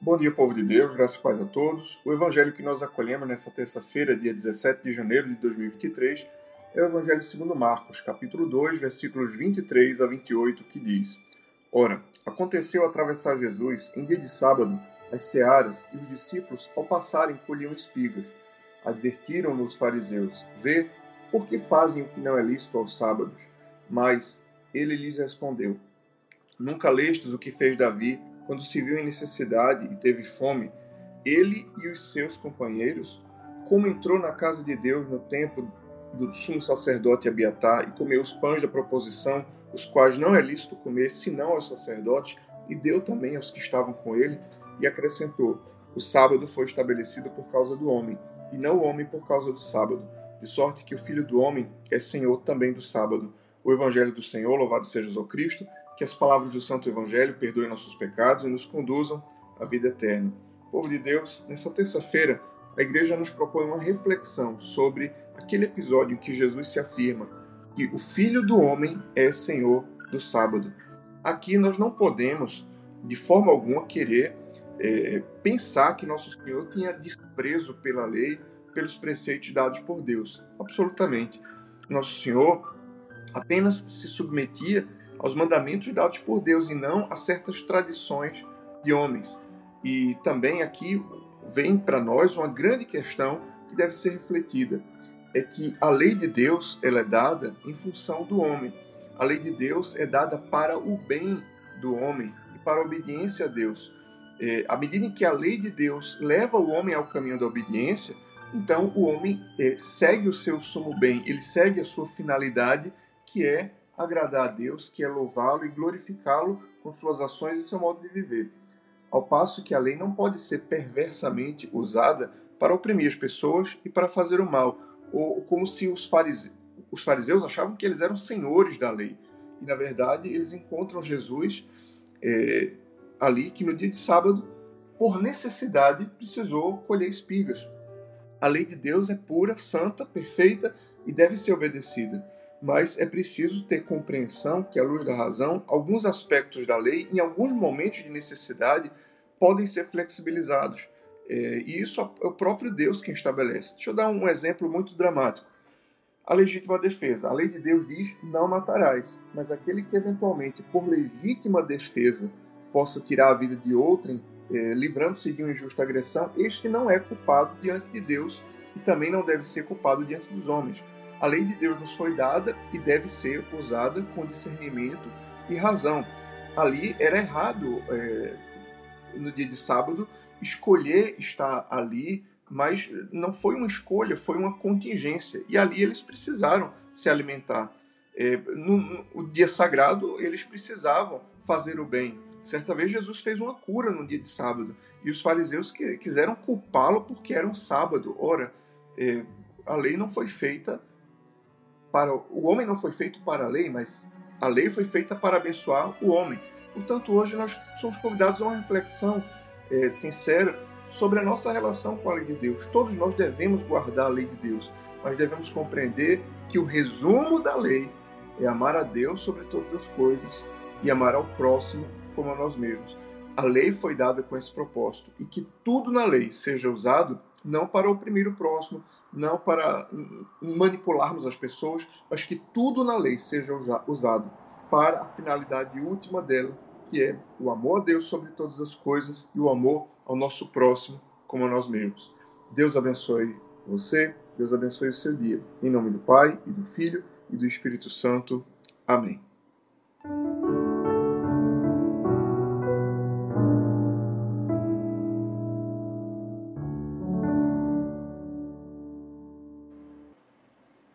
Bom dia, povo de Deus, graças e paz a todos. O evangelho que nós acolhemos nessa terça-feira, dia 17 de janeiro de 2023, é o evangelho segundo Marcos, capítulo 2, versículos 23 a 28, que diz: Ora, aconteceu atravessar Jesus em dia de sábado as searas, e os discípulos, ao passarem, colhiam espigas. Advertiram-no os fariseus: Vê, por que fazem o que não é lícito aos sábados? Mas ele lhes respondeu: Nunca lestes o que fez Davi quando se viu em necessidade e teve fome, ele e os seus companheiros, como entrou na casa de Deus no tempo do sumo sacerdote Abiatar e comeu os pães da proposição, os quais não é lícito comer senão aos sacerdotes, e deu também aos que estavam com ele, e acrescentou: O sábado foi estabelecido por causa do homem, e não o homem por causa do sábado, de sorte que o filho do homem é senhor também do sábado. O evangelho do Senhor, louvado seja o Cristo, que as palavras do Santo Evangelho perdoem nossos pecados e nos conduzam à vida eterna. Povo de Deus, nessa terça-feira, a igreja nos propõe uma reflexão sobre aquele episódio em que Jesus se afirma que o Filho do Homem é Senhor do sábado. Aqui nós não podemos, de forma alguma, querer é, pensar que nosso Senhor tinha desprezo pela lei, pelos preceitos dados por Deus. Absolutamente. Nosso Senhor apenas se submetia aos mandamentos dados por Deus e não a certas tradições de homens. E também aqui vem para nós uma grande questão que deve ser refletida. É que a lei de Deus ela é dada em função do homem. A lei de Deus é dada para o bem do homem e para a obediência a Deus. É, à medida em que a lei de Deus leva o homem ao caminho da obediência, então o homem é, segue o seu sumo bem, ele segue a sua finalidade, que é agradar a Deus, que é louvá-lo e glorificá-lo com suas ações e seu modo de viver. Ao passo que a lei não pode ser perversamente usada para oprimir as pessoas e para fazer o mal, ou como se os fariseus, os fariseus achavam que eles eram senhores da lei. E na verdade eles encontram Jesus é, ali que no dia de sábado, por necessidade, precisou colher espigas. A lei de Deus é pura, santa, perfeita e deve ser obedecida mas é preciso ter compreensão que, à luz da razão, alguns aspectos da lei, em alguns momentos de necessidade, podem ser flexibilizados. É, e isso é o próprio Deus quem estabelece. Deixa eu dar um exemplo muito dramático. A legítima defesa. A lei de Deus diz: não matarás. Mas aquele que, eventualmente, por legítima defesa, possa tirar a vida de outrem, é, livrando-se de uma injusta agressão, este não é culpado diante de Deus e também não deve ser culpado diante dos homens. A lei de Deus nos foi dada e deve ser usada com discernimento e razão. Ali era errado, é, no dia de sábado, escolher estar ali, mas não foi uma escolha, foi uma contingência. E ali eles precisaram se alimentar. É, no, no dia sagrado, eles precisavam fazer o bem. Certa vez Jesus fez uma cura no dia de sábado e os fariseus que, quiseram culpá-lo porque era um sábado. Ora, é, a lei não foi feita para o homem não foi feito para a lei, mas a lei foi feita para abençoar o homem. Portanto, hoje nós somos convidados a uma reflexão é, sincera sobre a nossa relação com a lei de Deus. Todos nós devemos guardar a lei de Deus, mas devemos compreender que o resumo da lei é amar a Deus sobre todas as coisas e amar ao próximo como a nós mesmos. A lei foi dada com esse propósito e que tudo na lei seja usado não para oprimir o próximo, não para manipularmos as pessoas, mas que tudo na lei seja usado para a finalidade última dela, que é o amor a Deus sobre todas as coisas e o amor ao nosso próximo como a nós mesmos. Deus abençoe você, Deus abençoe o seu dia. Em nome do Pai, e do Filho e do Espírito Santo. Amém.